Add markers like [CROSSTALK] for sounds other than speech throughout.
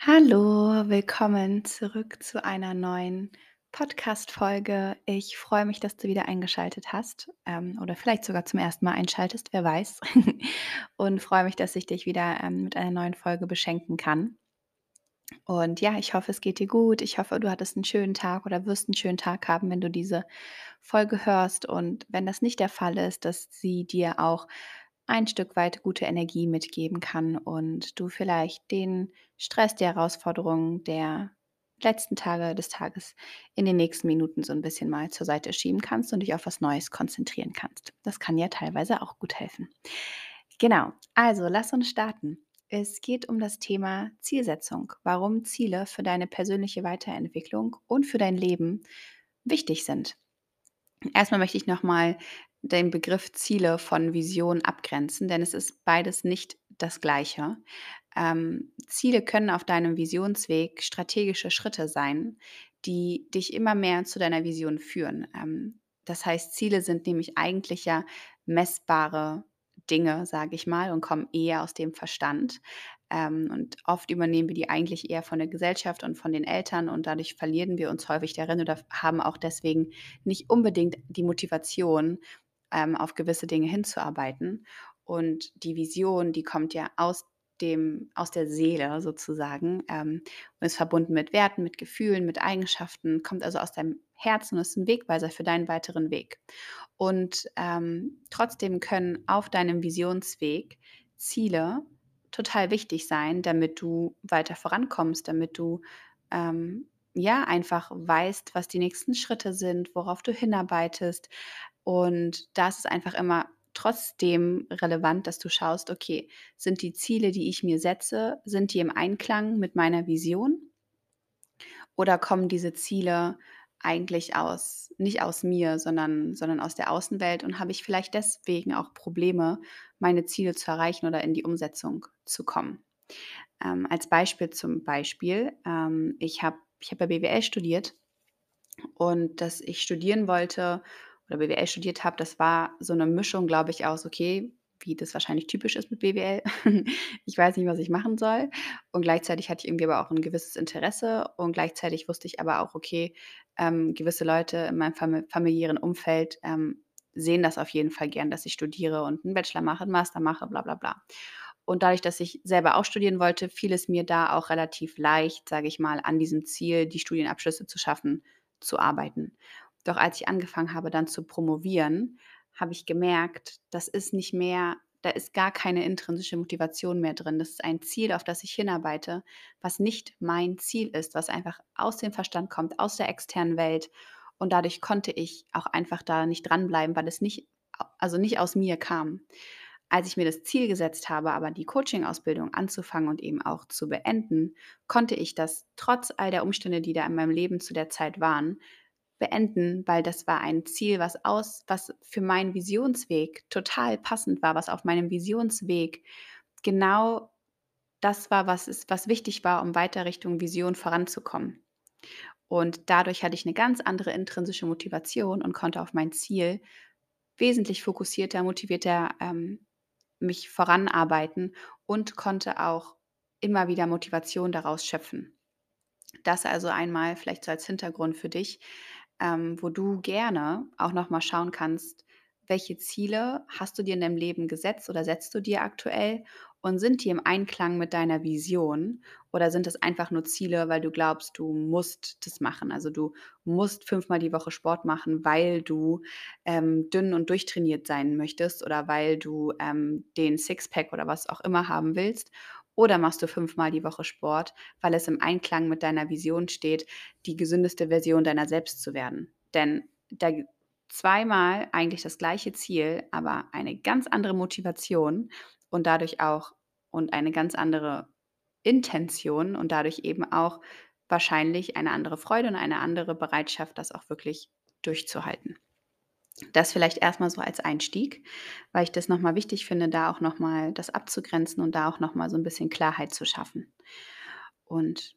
Hallo, willkommen zurück zu einer neuen Podcast-Folge. Ich freue mich, dass du wieder eingeschaltet hast ähm, oder vielleicht sogar zum ersten Mal einschaltest, wer weiß. [LAUGHS] Und freue mich, dass ich dich wieder ähm, mit einer neuen Folge beschenken kann. Und ja, ich hoffe, es geht dir gut. Ich hoffe, du hattest einen schönen Tag oder wirst einen schönen Tag haben, wenn du diese Folge hörst. Und wenn das nicht der Fall ist, dass sie dir auch ein Stück weit gute Energie mitgeben kann und du vielleicht den Stress, die Herausforderungen der letzten Tage des Tages in den nächsten Minuten so ein bisschen mal zur Seite schieben kannst und dich auf was Neues konzentrieren kannst. Das kann ja teilweise auch gut helfen. Genau, also lass uns starten. Es geht um das Thema Zielsetzung, warum Ziele für deine persönliche Weiterentwicklung und für dein Leben wichtig sind. Erstmal möchte ich nochmal den Begriff Ziele von Vision abgrenzen, denn es ist beides nicht das Gleiche. Ähm, Ziele können auf deinem Visionsweg strategische Schritte sein, die dich immer mehr zu deiner Vision führen. Ähm, das heißt, Ziele sind nämlich eigentlich ja messbare Dinge, sage ich mal, und kommen eher aus dem Verstand. Ähm, und oft übernehmen wir die eigentlich eher von der Gesellschaft und von den Eltern und dadurch verlieren wir uns häufig darin oder haben auch deswegen nicht unbedingt die Motivation, ähm, auf gewisse Dinge hinzuarbeiten. Und die Vision, die kommt ja aus dem, aus der Seele sozusagen ähm, und ist verbunden mit Werten, mit Gefühlen, mit Eigenschaften, kommt also aus deinem Herzen und ist ein Wegweiser für deinen weiteren Weg. Und ähm, trotzdem können auf deinem Visionsweg Ziele total wichtig sein, damit du weiter vorankommst, damit du ähm, ja einfach weißt, was die nächsten Schritte sind, worauf du hinarbeitest. Und das ist einfach immer trotzdem relevant, dass du schaust, okay, sind die Ziele, die ich mir setze, sind die im Einklang mit meiner Vision? Oder kommen diese Ziele eigentlich aus, nicht aus mir, sondern, sondern aus der Außenwelt und habe ich vielleicht deswegen auch Probleme, meine Ziele zu erreichen oder in die Umsetzung zu kommen. Ähm, als Beispiel zum Beispiel, ähm, ich habe ich hab ja BWL studiert und dass ich studieren wollte oder BWL studiert habe, das war so eine Mischung, glaube ich, aus, okay, wie das wahrscheinlich typisch ist mit BWL. [LAUGHS] ich weiß nicht, was ich machen soll. Und gleichzeitig hatte ich irgendwie aber auch ein gewisses Interesse und gleichzeitig wusste ich aber auch, okay, ähm, gewisse Leute in meinem fam familiären Umfeld ähm, sehen das auf jeden Fall gern, dass ich studiere und einen Bachelor mache, einen Master mache, bla bla bla. Und dadurch, dass ich selber auch studieren wollte, fiel es mir da auch relativ leicht, sage ich mal, an diesem Ziel, die Studienabschlüsse zu schaffen, zu arbeiten. Doch als ich angefangen habe, dann zu promovieren, habe ich gemerkt, das ist nicht mehr da ist gar keine intrinsische Motivation mehr drin. Das ist ein Ziel, auf das ich hinarbeite, was nicht mein Ziel ist, was einfach aus dem Verstand kommt, aus der externen Welt. Und dadurch konnte ich auch einfach da nicht dranbleiben, weil es nicht, also nicht aus mir kam. Als ich mir das Ziel gesetzt habe, aber die Coaching-Ausbildung anzufangen und eben auch zu beenden, konnte ich das trotz all der Umstände, die da in meinem Leben zu der Zeit waren, beenden, weil das war ein Ziel, was aus was für meinen Visionsweg total passend war, was auf meinem Visionsweg genau das war, was ist was wichtig war, um weiter Richtung Vision voranzukommen. Und dadurch hatte ich eine ganz andere intrinsische Motivation und konnte auf mein Ziel wesentlich fokussierter, motivierter, ähm, mich voranarbeiten und konnte auch immer wieder Motivation daraus schöpfen. Das also einmal vielleicht so als Hintergrund für dich ähm, wo du gerne auch noch mal schauen kannst, welche Ziele hast du dir in deinem Leben gesetzt oder setzt du dir aktuell und sind die im Einklang mit deiner Vision oder sind es einfach nur Ziele, weil du glaubst, du musst das machen? Also du musst fünfmal die Woche Sport machen, weil du ähm, dünn und durchtrainiert sein möchtest oder weil du ähm, den Sixpack oder was auch immer haben willst oder machst du fünfmal die Woche Sport, weil es im Einklang mit deiner Vision steht, die gesündeste Version deiner selbst zu werden? Denn da zweimal eigentlich das gleiche Ziel, aber eine ganz andere Motivation und dadurch auch und eine ganz andere Intention und dadurch eben auch wahrscheinlich eine andere Freude und eine andere Bereitschaft, das auch wirklich durchzuhalten. Das vielleicht erstmal so als Einstieg, weil ich das nochmal wichtig finde, da auch nochmal das abzugrenzen und da auch nochmal so ein bisschen Klarheit zu schaffen. Und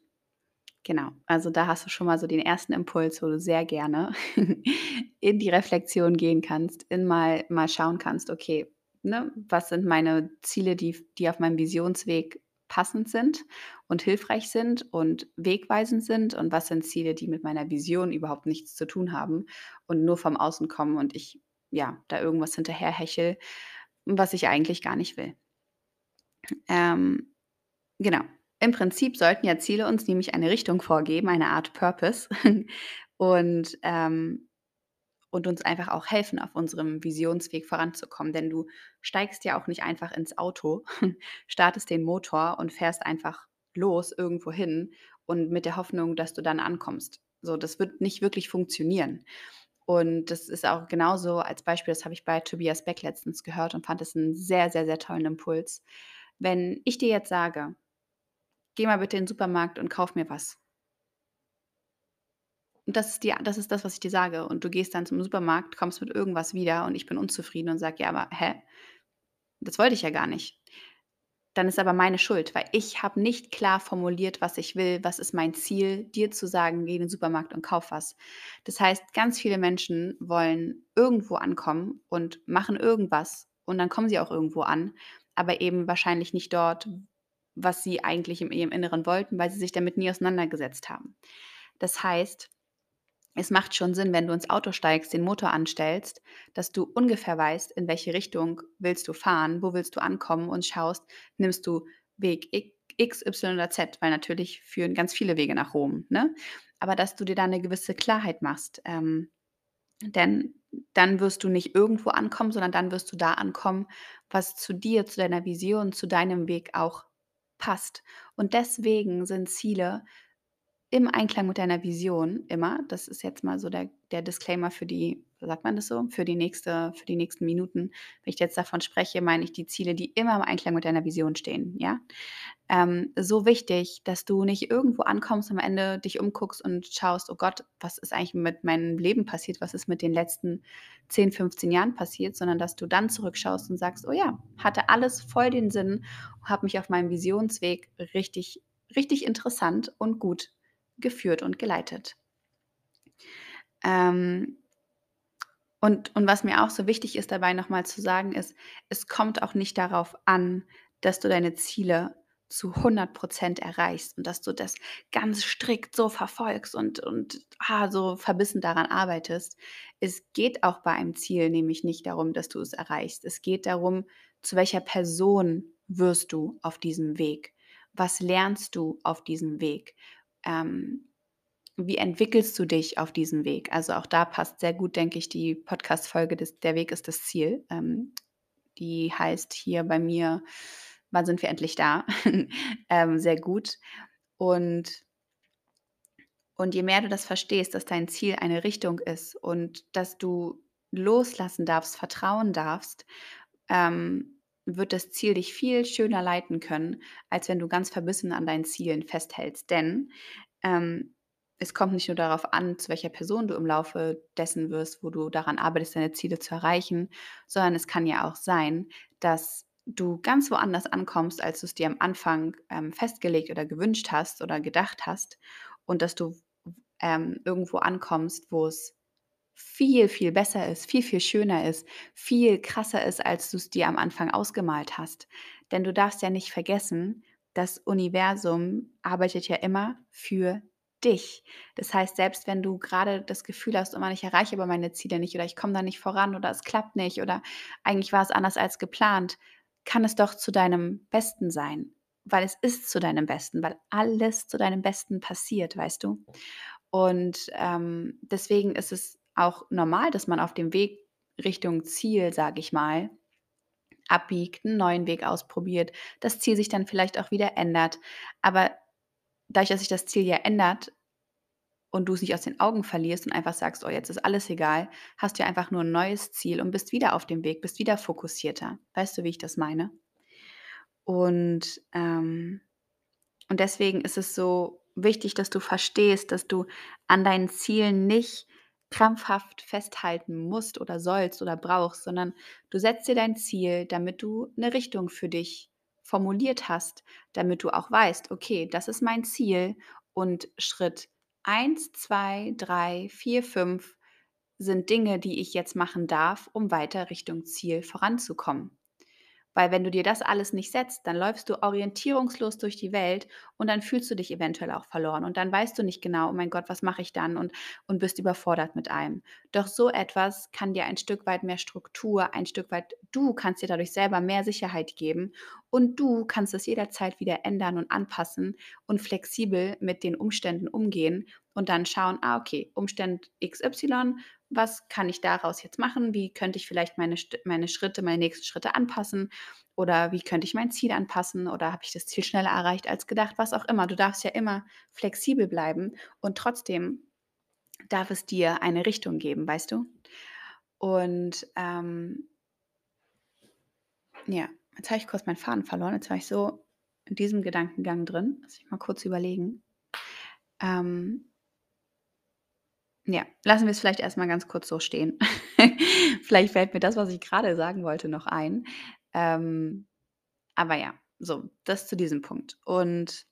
genau, also da hast du schon mal so den ersten Impuls, wo du sehr gerne [LAUGHS] in die Reflexion gehen kannst, in mal mal schauen kannst: „Okay, ne, was sind meine Ziele, die die auf meinem Visionsweg passend sind und hilfreich sind und wegweisend sind und was sind Ziele, die mit meiner Vision überhaupt nichts zu tun haben und nur vom Außen kommen und ich ja da irgendwas hinterherhechel, was ich eigentlich gar nicht will. Ähm, genau. Im Prinzip sollten ja Ziele uns nämlich eine Richtung vorgeben, eine Art Purpose [LAUGHS] und ähm, und uns einfach auch helfen, auf unserem Visionsweg voranzukommen. Denn du steigst ja auch nicht einfach ins Auto, [LAUGHS] startest den Motor und fährst einfach los irgendwo hin und mit der Hoffnung, dass du dann ankommst. So, das wird nicht wirklich funktionieren. Und das ist auch genauso als Beispiel, das habe ich bei Tobias Beck letztens gehört und fand es einen sehr, sehr, sehr tollen Impuls. Wenn ich dir jetzt sage, geh mal bitte in den Supermarkt und kauf mir was. Und das ist die das ist das, was ich dir sage. Und du gehst dann zum Supermarkt, kommst mit irgendwas wieder und ich bin unzufrieden und sage: „Ja, aber hä? Das wollte ich ja gar nicht.“ Dann ist aber meine Schuld, weil ich habe nicht klar formuliert, was ich will, was ist mein Ziel, dir zu sagen: „Geh in den Supermarkt und kauf was.“ Das heißt, ganz viele Menschen wollen irgendwo ankommen und machen irgendwas und dann kommen sie auch irgendwo an, aber eben wahrscheinlich nicht dort, was sie eigentlich in ihrem Inneren wollten, weil sie sich damit nie auseinandergesetzt haben. Das heißt es macht schon Sinn, wenn du ins Auto steigst, den Motor anstellst, dass du ungefähr weißt, in welche Richtung willst du fahren, wo willst du ankommen und schaust, nimmst du Weg X, Y oder Z, weil natürlich führen ganz viele Wege nach Rom, ne? Aber dass du dir da eine gewisse Klarheit machst, ähm, denn dann wirst du nicht irgendwo ankommen, sondern dann wirst du da ankommen, was zu dir, zu deiner Vision, zu deinem Weg auch passt. Und deswegen sind Ziele im Einklang mit deiner Vision immer. Das ist jetzt mal so der der Disclaimer für die sagt man das so? Für die nächste für die nächsten Minuten. Wenn ich jetzt davon spreche, meine ich die Ziele, die immer im Einklang mit deiner Vision stehen, ja? Ähm, so wichtig, dass du nicht irgendwo ankommst, am Ende dich umguckst und schaust: „Oh Gott, was ist eigentlich mit meinem Leben passiert? Was ist mit den letzten 10, 15 Jahren passiert?“, sondern dass du dann zurückschaust und sagst: „Oh ja, hatte alles voll den Sinn, habe mich auf meinem Visionsweg richtig richtig interessant und gut geführt und geleitet. Ähm, und, und was mir auch so wichtig ist dabei nochmal zu sagen, ist, es kommt auch nicht darauf an, dass du deine Ziele zu 100 Prozent erreichst und dass du das ganz strikt so verfolgst und, und ah, so verbissen daran arbeitest. Es geht auch bei einem Ziel nämlich nicht darum, dass du es erreichst. Es geht darum, zu welcher Person wirst du auf diesem Weg? Was lernst du auf diesem Weg? Ähm, wie entwickelst du dich auf diesem Weg? Also auch da passt sehr gut, denke ich, die Podcast-Folge Der Weg ist das Ziel. Ähm, die heißt hier bei mir, wann sind wir endlich da? [LAUGHS] ähm, sehr gut. Und, und je mehr du das verstehst, dass dein Ziel eine Richtung ist und dass du loslassen darfst, vertrauen darfst, ähm, wird das Ziel dich viel schöner leiten können, als wenn du ganz verbissen an deinen Zielen festhältst. Denn ähm, es kommt nicht nur darauf an, zu welcher Person du im Laufe dessen wirst, wo du daran arbeitest, deine Ziele zu erreichen, sondern es kann ja auch sein, dass du ganz woanders ankommst, als du es dir am Anfang ähm, festgelegt oder gewünscht hast oder gedacht hast und dass du ähm, irgendwo ankommst, wo es viel, viel besser ist, viel, viel schöner ist, viel krasser ist, als du es dir am Anfang ausgemalt hast. Denn du darfst ja nicht vergessen, das Universum arbeitet ja immer für dich. Das heißt, selbst wenn du gerade das Gefühl hast, oh Mann, ich erreiche aber meine Ziele nicht oder ich komme da nicht voran oder es klappt nicht oder eigentlich war es anders als geplant, kann es doch zu deinem Besten sein, weil es ist zu deinem Besten, weil alles zu deinem Besten passiert, weißt du? Und ähm, deswegen ist es auch normal, dass man auf dem Weg Richtung Ziel, sage ich mal, abbiegt, einen neuen Weg ausprobiert, das Ziel sich dann vielleicht auch wieder ändert. Aber dadurch, dass sich das Ziel ja ändert und du es nicht aus den Augen verlierst und einfach sagst, oh, jetzt ist alles egal, hast du ja einfach nur ein neues Ziel und bist wieder auf dem Weg, bist wieder fokussierter. Weißt du, wie ich das meine? Und, ähm, und deswegen ist es so wichtig, dass du verstehst, dass du an deinen Zielen nicht krampfhaft festhalten musst oder sollst oder brauchst, sondern du setzt dir dein Ziel, damit du eine Richtung für dich formuliert hast, damit du auch weißt, okay, das ist mein Ziel und Schritt 1, 2, 3, 4, 5 sind Dinge, die ich jetzt machen darf, um weiter Richtung Ziel voranzukommen. Weil wenn du dir das alles nicht setzt, dann läufst du orientierungslos durch die Welt und dann fühlst du dich eventuell auch verloren und dann weißt du nicht genau, oh mein Gott, was mache ich dann und, und bist überfordert mit allem. Doch so etwas kann dir ein Stück weit mehr Struktur, ein Stück weit, du kannst dir dadurch selber mehr Sicherheit geben und du kannst es jederzeit wieder ändern und anpassen und flexibel mit den Umständen umgehen und dann schauen, ah, okay, Umstand XY, was kann ich daraus jetzt machen? Wie könnte ich vielleicht meine, meine Schritte, meine nächsten Schritte anpassen? Oder wie könnte ich mein Ziel anpassen? Oder habe ich das Ziel schneller erreicht als gedacht? Was auch immer. Du darfst ja immer flexibel bleiben und trotzdem darf es dir eine Richtung geben, weißt du? Und ähm, ja, jetzt habe ich kurz meinen Faden verloren. Jetzt war ich so in diesem Gedankengang drin. Lass ich mal kurz überlegen. Ähm, ja, lassen wir es vielleicht erstmal ganz kurz so stehen. [LAUGHS] Vielleicht fällt mir das, was ich gerade sagen wollte, noch ein. Ähm, aber ja, so, das zu diesem Punkt. Und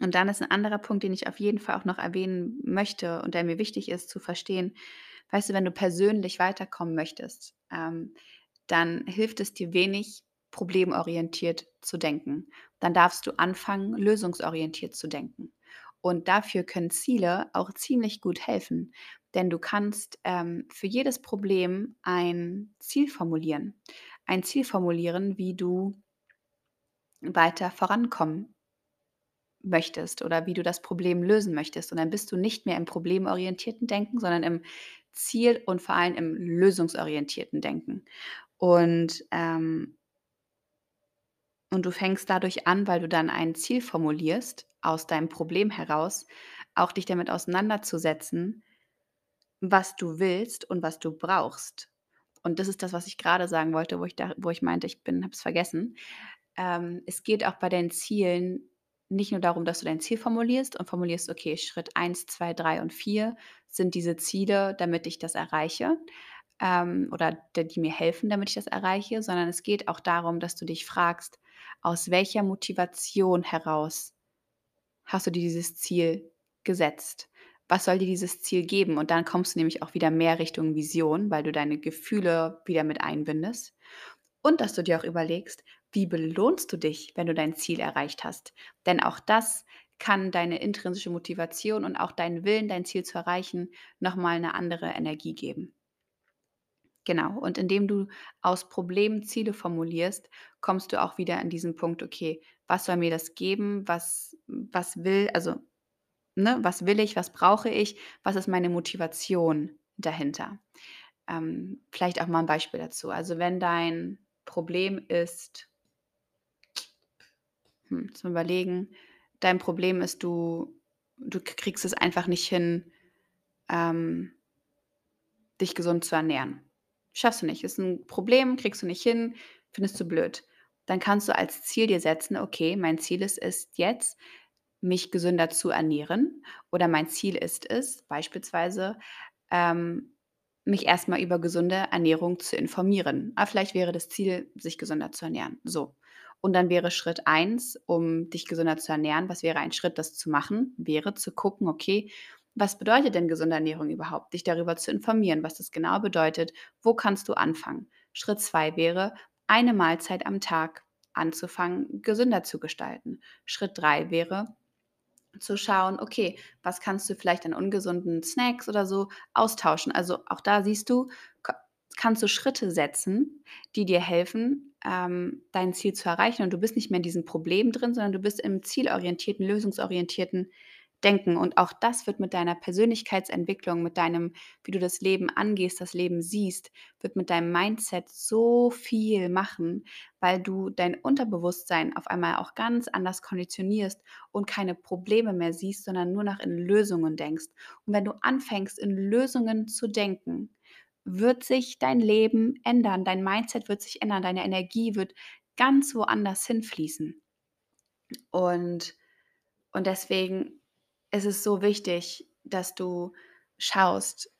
und dann ist ein anderer Punkt, den ich auf jeden Fall auch noch erwähnen möchte und der mir wichtig ist zu verstehen. Weißt du, wenn du persönlich weiterkommen möchtest, ähm, dann hilft es dir wenig, problemorientiert zu denken. Dann darfst du anfangen, lösungsorientiert zu denken. Und dafür können Ziele auch ziemlich gut helfen, denn du kannst ähm, für jedes Problem ein Ziel formulieren. Ein Ziel formulieren, wie du weiter vorankommen möchtest oder wie du das Problem lösen möchtest. Und dann bist du nicht mehr im problemorientierten Denken, sondern im Ziel- und vor allem im lösungsorientierten Denken. Und ähm, und du fängst dadurch an, weil du dann ein Ziel formulierst, aus deinem Problem heraus, auch dich damit auseinanderzusetzen, was du willst und was du brauchst. Und das ist das, was ich gerade sagen wollte, wo ich, da, wo ich meinte, ich habe es vergessen. Ähm, es geht auch bei deinen Zielen nicht nur darum, dass du dein Ziel formulierst und formulierst, okay, Schritt 1, 2, 3 und 4 sind diese Ziele, damit ich das erreiche ähm, oder die mir helfen, damit ich das erreiche, sondern es geht auch darum, dass du dich fragst, aus welcher Motivation heraus hast du dir dieses Ziel gesetzt? Was soll dir dieses Ziel geben? Und dann kommst du nämlich auch wieder mehr Richtung Vision, weil du deine Gefühle wieder mit einbindest. Und dass du dir auch überlegst, wie belohnst du dich, wenn du dein Ziel erreicht hast? Denn auch das kann deine intrinsische Motivation und auch deinen Willen, dein Ziel zu erreichen, nochmal eine andere Energie geben. Genau, und indem du aus Problemen Ziele formulierst, kommst du auch wieder an diesen Punkt, okay, was soll mir das geben? Was, was will, also, ne, was will ich, was brauche ich, was ist meine Motivation dahinter? Ähm, vielleicht auch mal ein Beispiel dazu. Also wenn dein Problem ist, hm, zum Überlegen, dein Problem ist, du, du kriegst es einfach nicht hin, ähm, dich gesund zu ernähren. Schaffst du nicht. Ist ein Problem, kriegst du nicht hin, findest du blöd. Dann kannst du als Ziel dir setzen, okay, mein Ziel ist es jetzt, mich gesünder zu ernähren. Oder mein Ziel ist es, beispielsweise, ähm, mich erstmal über gesunde Ernährung zu informieren. Aber vielleicht wäre das Ziel, sich gesünder zu ernähren. So. Und dann wäre Schritt eins, um dich gesünder zu ernähren, was wäre ein Schritt, das zu machen, wäre zu gucken, okay, was bedeutet denn gesunde Ernährung überhaupt? Dich darüber zu informieren, was das genau bedeutet. Wo kannst du anfangen? Schritt zwei wäre, eine Mahlzeit am Tag anzufangen, gesünder zu gestalten. Schritt drei wäre, zu schauen, okay, was kannst du vielleicht an ungesunden Snacks oder so austauschen. Also auch da siehst du, kannst du Schritte setzen, die dir helfen, ähm, dein Ziel zu erreichen. Und du bist nicht mehr in diesem Problem drin, sondern du bist im zielorientierten, lösungsorientierten denken. Und auch das wird mit deiner Persönlichkeitsentwicklung, mit deinem, wie du das Leben angehst, das Leben siehst, wird mit deinem Mindset so viel machen, weil du dein Unterbewusstsein auf einmal auch ganz anders konditionierst und keine Probleme mehr siehst, sondern nur noch in Lösungen denkst. Und wenn du anfängst, in Lösungen zu denken, wird sich dein Leben ändern, dein Mindset wird sich ändern, deine Energie wird ganz woanders hinfließen. Und, und deswegen es ist so wichtig, dass du schaust,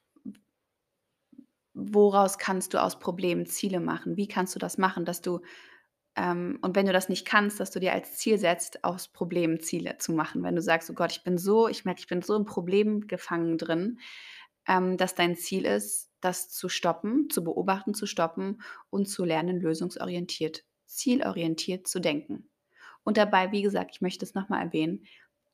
woraus kannst du aus Problemen Ziele machen? Wie kannst du das machen, dass du, ähm, und wenn du das nicht kannst, dass du dir als Ziel setzt, aus Problemen Ziele zu machen. Wenn du sagst, oh Gott, ich bin so, ich merke, ich bin so im Problem gefangen drin, ähm, dass dein Ziel ist, das zu stoppen, zu beobachten, zu stoppen und zu lernen, lösungsorientiert, zielorientiert zu denken. Und dabei, wie gesagt, ich möchte es nochmal erwähnen,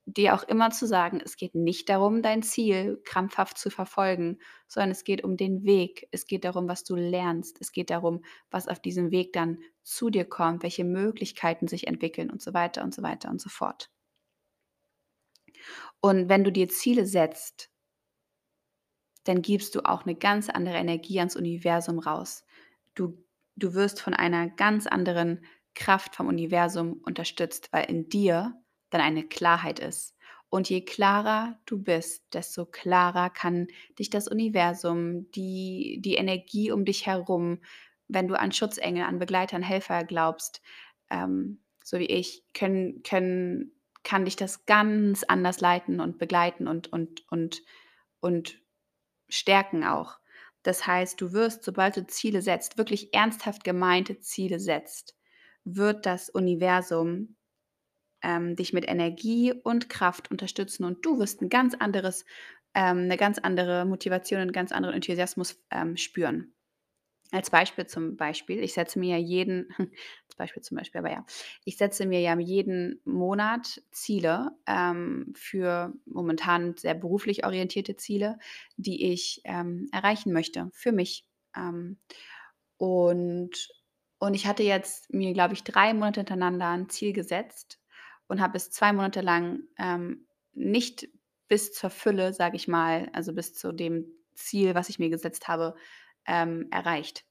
dir auch immer zu sagen, es geht nicht darum, dein Ziel krampfhaft zu verfolgen, sondern es geht um den Weg. Es geht darum, was du lernst. Es geht darum, was auf diesem Weg dann zu dir kommt, welche Möglichkeiten sich entwickeln und so weiter und so weiter und so fort. Und wenn du dir Ziele setzt, dann gibst du auch eine ganz andere Energie ans Universum raus. Du, du wirst von einer ganz anderen Kraft vom Universum unterstützt, weil in dir dann eine Klarheit ist. Und je klarer du bist, desto klarer kann dich das Universum, die, die Energie um dich herum, wenn du an Schutzengel, an Begleiter, an Helfer glaubst, ähm, so wie ich, können, können, kann dich das ganz anders leiten und begleiten und, und, und, und stärken auch. Das heißt, du wirst, sobald du Ziele setzt, wirklich ernsthaft gemeinte Ziele setzt, wird das Universum ähm, dich mit Energie und Kraft unterstützen und du wirst ein ganz anderes, ähm, eine ganz andere Motivation, einen ganz anderen Enthusiasmus ähm, spüren. Als Beispiel zum Beispiel, ich setze mir ja jeden, [LAUGHS] als Beispiel zum Beispiel, aber ja, ich setze mir ja jeden Monat Ziele ähm, für momentan sehr beruflich orientierte Ziele, die ich ähm, erreichen möchte für mich. Ähm, und, und ich hatte jetzt mir, glaube ich, drei Monate hintereinander ein Ziel gesetzt und habe es zwei Monate lang ähm, nicht bis zur Fülle, sage ich mal, also bis zu dem Ziel, was ich mir gesetzt habe, ähm, erreicht.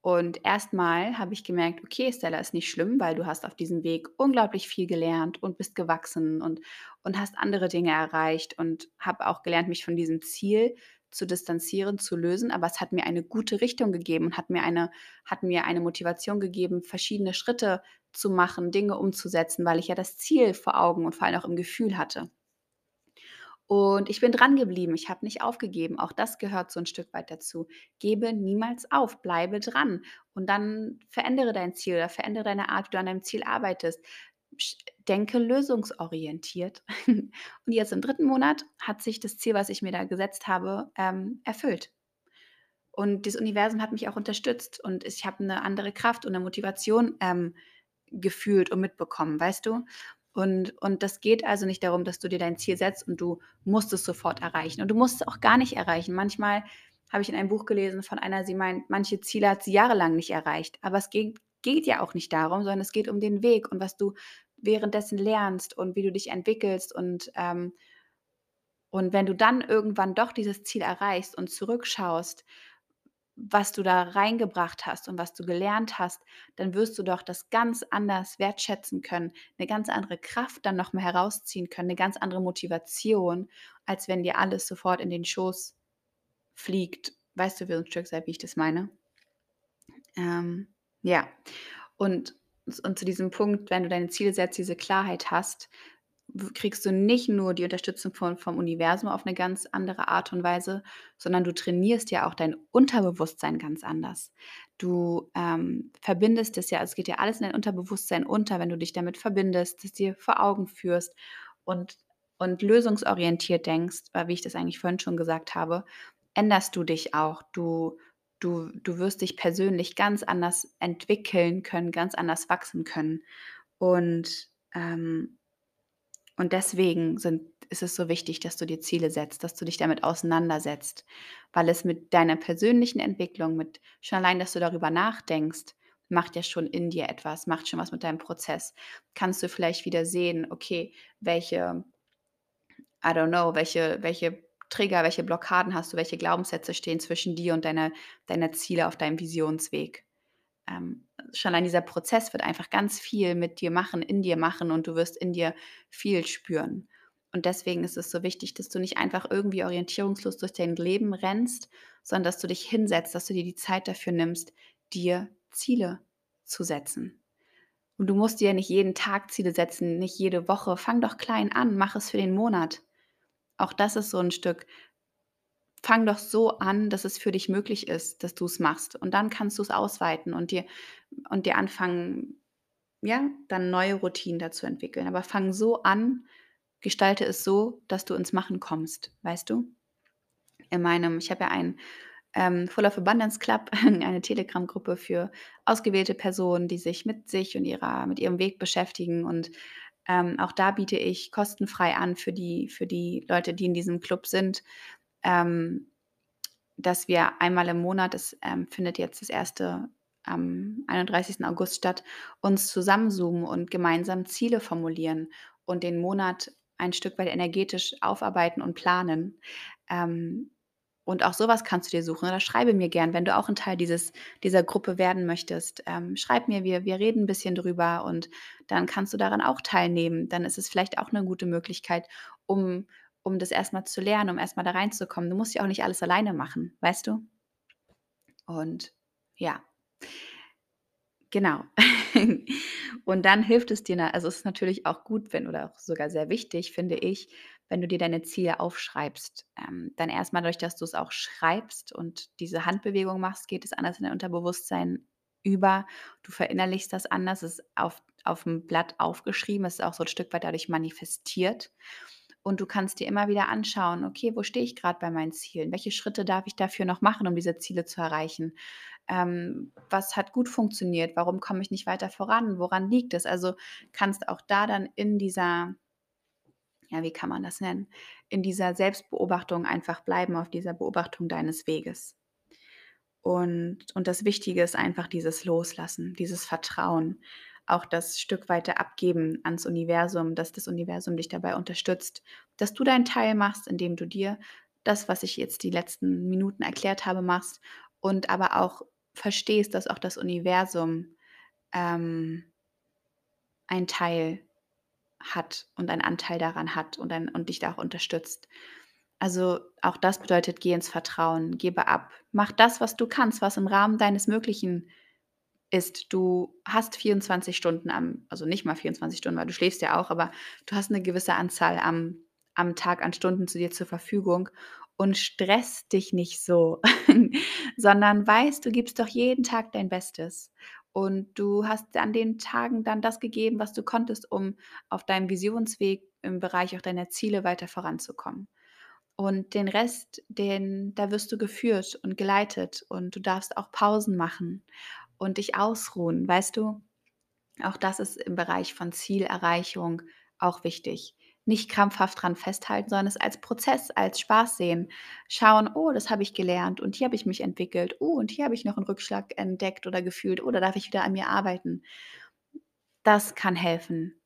Und erstmal habe ich gemerkt, okay, Stella ist nicht schlimm, weil du hast auf diesem Weg unglaublich viel gelernt und bist gewachsen und, und hast andere Dinge erreicht und habe auch gelernt, mich von diesem Ziel zu distanzieren, zu lösen. Aber es hat mir eine gute Richtung gegeben und hat mir eine, hat mir eine Motivation gegeben, verschiedene Schritte zu machen, Dinge umzusetzen, weil ich ja das Ziel vor Augen und vor allem auch im Gefühl hatte. Und ich bin dran geblieben, ich habe nicht aufgegeben. Auch das gehört so ein Stück weit dazu. Gebe niemals auf, bleibe dran und dann verändere dein Ziel oder verändere deine Art, wie du an deinem Ziel arbeitest. Denke lösungsorientiert. [LAUGHS] Und jetzt im dritten Monat hat sich das Ziel, was ich mir da gesetzt habe, ähm, erfüllt. Und das Universum hat mich auch unterstützt und ich habe eine andere Kraft und eine Motivation ähm, gefühlt und mitbekommen, weißt du? Und, und das geht also nicht darum, dass du dir dein Ziel setzt und du musst es sofort erreichen. Und du musst es auch gar nicht erreichen. Manchmal habe ich in einem Buch gelesen von einer, sie meint, manche Ziele hat sie jahrelang nicht erreicht. Aber es geht, geht ja auch nicht darum, sondern es geht um den Weg und was du währenddessen lernst und wie du dich entwickelst. Und, ähm, und wenn du dann irgendwann doch dieses Ziel erreichst und zurückschaust, was du da reingebracht hast und was du gelernt hast, dann wirst du doch das ganz anders wertschätzen können, eine ganz andere Kraft dann noch mal herausziehen können, eine ganz andere Motivation, als wenn dir alles sofort in den Schoß fliegt. Weißt du, wie ein Stück sei, wie ich das meine? Ähm, ja, und, und zu diesem Punkt, wenn du deine Ziele setzt, diese Klarheit hast, kriegst du nicht nur die Unterstützung von, vom Universum auf eine ganz andere Art und Weise, sondern du trainierst ja auch dein Unterbewusstsein ganz anders. Du ähm, verbindest es ja, also es geht ja alles in dein Unterbewusstsein unter, wenn du dich damit verbindest, das dir vor Augen führst und, und lösungsorientiert denkst, wie ich das eigentlich vorhin schon gesagt habe, änderst du dich auch. Du, du, du wirst dich persönlich ganz anders entwickeln können, ganz anders wachsen können. Und ähm, und deswegen sind, ist es so wichtig, dass du dir Ziele setzt, dass du dich damit auseinandersetzt, weil es mit deiner persönlichen Entwicklung, mit schon allein, dass du darüber nachdenkst, macht ja schon in dir etwas, macht schon was mit deinem Prozess. Kannst du vielleicht wieder sehen, okay, welche, I don't know, welche, welche Trigger, welche Blockaden hast du, welche Glaubenssätze stehen zwischen dir und deiner deine Ziele auf deinem Visionsweg ähm, schon allein dieser Prozess wird einfach ganz viel mit dir machen, in dir machen und du wirst in dir viel spüren. Und deswegen ist es so wichtig, dass du nicht einfach irgendwie orientierungslos durch dein Leben rennst, sondern dass du dich hinsetzt, dass du dir die Zeit dafür nimmst, dir Ziele zu setzen. Und du musst dir ja nicht jeden Tag Ziele setzen, nicht jede Woche. Fang doch klein an, mach es für den Monat. Auch das ist so ein Stück fang doch so an, dass es für dich möglich ist, dass du es machst. Und dann kannst du es ausweiten und dir, und dir anfangen, ja, dann neue Routinen dazu entwickeln. Aber fang so an, gestalte es so, dass du ins Machen kommst, weißt du? In meinem, ich habe ja ein, ähm, Full of Abundance Club, [LAUGHS] eine Telegram-Gruppe für ausgewählte Personen, die sich mit sich und ihrer, mit ihrem Weg beschäftigen. Und ähm, auch da biete ich kostenfrei an für die, für die Leute, die in diesem Club sind, ähm, dass wir einmal im Monat, das ähm, findet jetzt das erste am 31. August statt, uns zusammenzoomen und gemeinsam Ziele formulieren und den Monat ein Stück weit energetisch aufarbeiten und planen. Ähm, und auch sowas kannst du dir suchen oder schreibe mir gern, wenn du auch ein Teil dieses, dieser Gruppe werden möchtest. Ähm, schreib mir, wir, wir reden ein bisschen drüber und dann kannst du daran auch teilnehmen. Dann ist es vielleicht auch eine gute Möglichkeit, um, um das erstmal zu lernen, um erstmal da reinzukommen. Du musst ja auch nicht alles alleine machen, weißt du? Und ja, Genau. [LAUGHS] Und dann hilft es dir, also es ist natürlich auch gut, wenn oder auch sogar sehr wichtig, finde ich, wenn du dir deine Ziele aufschreibst. Ähm, dann erstmal dadurch, dass du es auch schreibst und diese Handbewegung machst, geht es anders in dein Unterbewusstsein über. Du verinnerlichst das anders, es ist auf, auf dem Blatt aufgeschrieben, es ist auch so ein Stück weit dadurch manifestiert. Und du kannst dir immer wieder anschauen, okay, wo stehe ich gerade bei meinen Zielen? Welche Schritte darf ich dafür noch machen, um diese Ziele zu erreichen? Ähm, was hat gut funktioniert? Warum komme ich nicht weiter voran? Woran liegt es? Also kannst auch da dann in dieser, ja, wie kann man das nennen? In dieser Selbstbeobachtung einfach bleiben, auf dieser Beobachtung deines Weges. Und, und das Wichtige ist einfach dieses Loslassen, dieses Vertrauen auch das Stück weiter abgeben ans Universum, dass das Universum dich dabei unterstützt, dass du deinen Teil machst, indem du dir das, was ich jetzt die letzten Minuten erklärt habe, machst und aber auch verstehst, dass auch das Universum ähm, ein Teil hat und einen Anteil daran hat und, ein, und dich da auch unterstützt. Also auch das bedeutet, geh ins Vertrauen, gebe ab, mach das, was du kannst, was im Rahmen deines Möglichen ist, du hast 24 Stunden am, also nicht mal 24 Stunden, weil du schläfst ja auch, aber du hast eine gewisse Anzahl am, am Tag an Stunden zu dir zur Verfügung und stress dich nicht so, [LAUGHS] sondern weißt, du gibst doch jeden Tag dein Bestes. Und du hast an den Tagen dann das gegeben, was du konntest, um auf deinem Visionsweg im Bereich auch deiner Ziele weiter voranzukommen. Und den Rest, den, da wirst du geführt und geleitet und du darfst auch Pausen machen und dich ausruhen, weißt du? Auch das ist im Bereich von Zielerreichung auch wichtig. Nicht krampfhaft dran festhalten, sondern es als Prozess, als Spaß sehen. Schauen, oh, das habe ich gelernt und hier habe ich mich entwickelt. Oh, und hier habe ich noch einen Rückschlag entdeckt oder gefühlt. Oder darf ich wieder an mir arbeiten? Das kann helfen,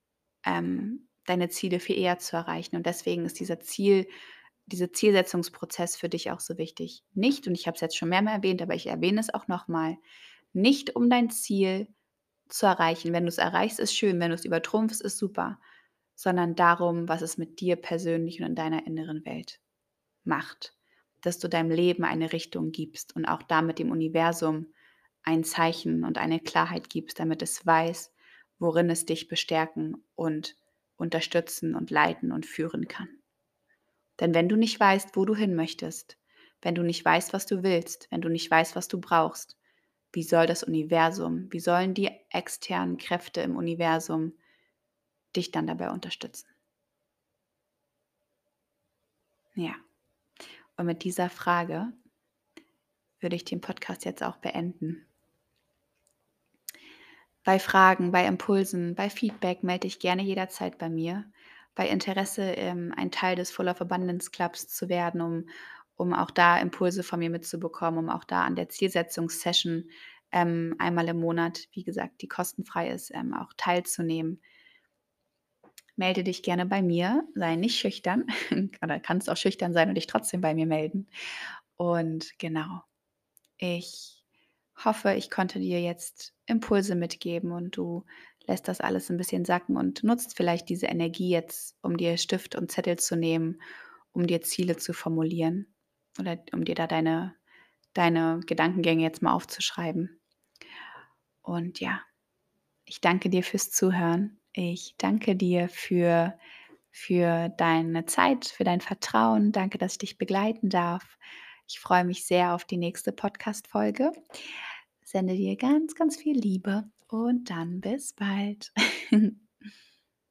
ähm, deine Ziele viel eher zu erreichen. Und deswegen ist dieser Ziel, dieser Zielsetzungsprozess für dich auch so wichtig. Nicht, und ich habe es jetzt schon mehrmals erwähnt, aber ich erwähne es auch nochmal, nicht um dein Ziel zu erreichen. Wenn du es erreichst, ist schön. Wenn du es übertrumpfst, ist super. Sondern darum, was es mit dir persönlich und in deiner inneren Welt macht. Dass du deinem Leben eine Richtung gibst und auch damit dem Universum ein Zeichen und eine Klarheit gibst, damit es weiß, worin es dich bestärken und unterstützen und leiten und führen kann. Denn wenn du nicht weißt, wo du hin möchtest, wenn du nicht weißt, was du willst, wenn du nicht weißt, was du brauchst, wie soll das Universum, wie sollen die externen Kräfte im Universum dich dann dabei unterstützen? Ja, und mit dieser Frage würde ich den Podcast jetzt auch beenden. Bei Fragen, bei Impulsen, bei Feedback melde dich gerne jederzeit bei mir. Bei Interesse, ähm, ein Teil des Full of Abundance Clubs zu werden, um um auch da Impulse von mir mitzubekommen, um auch da an der Zielsetzungssession ähm, einmal im Monat, wie gesagt, die kostenfrei ist, ähm, auch teilzunehmen. Melde dich gerne bei mir, sei nicht schüchtern, [LAUGHS] oder kannst auch schüchtern sein und dich trotzdem bei mir melden. Und genau, ich hoffe, ich konnte dir jetzt Impulse mitgeben und du lässt das alles ein bisschen sacken und nutzt vielleicht diese Energie jetzt, um dir Stift und Zettel zu nehmen, um dir Ziele zu formulieren oder um dir da deine, deine Gedankengänge jetzt mal aufzuschreiben. Und ja, ich danke dir fürs Zuhören. Ich danke dir für, für deine Zeit, für dein Vertrauen. Danke, dass ich dich begleiten darf. Ich freue mich sehr auf die nächste Podcast-Folge. Sende dir ganz, ganz viel Liebe und dann bis bald. [LAUGHS]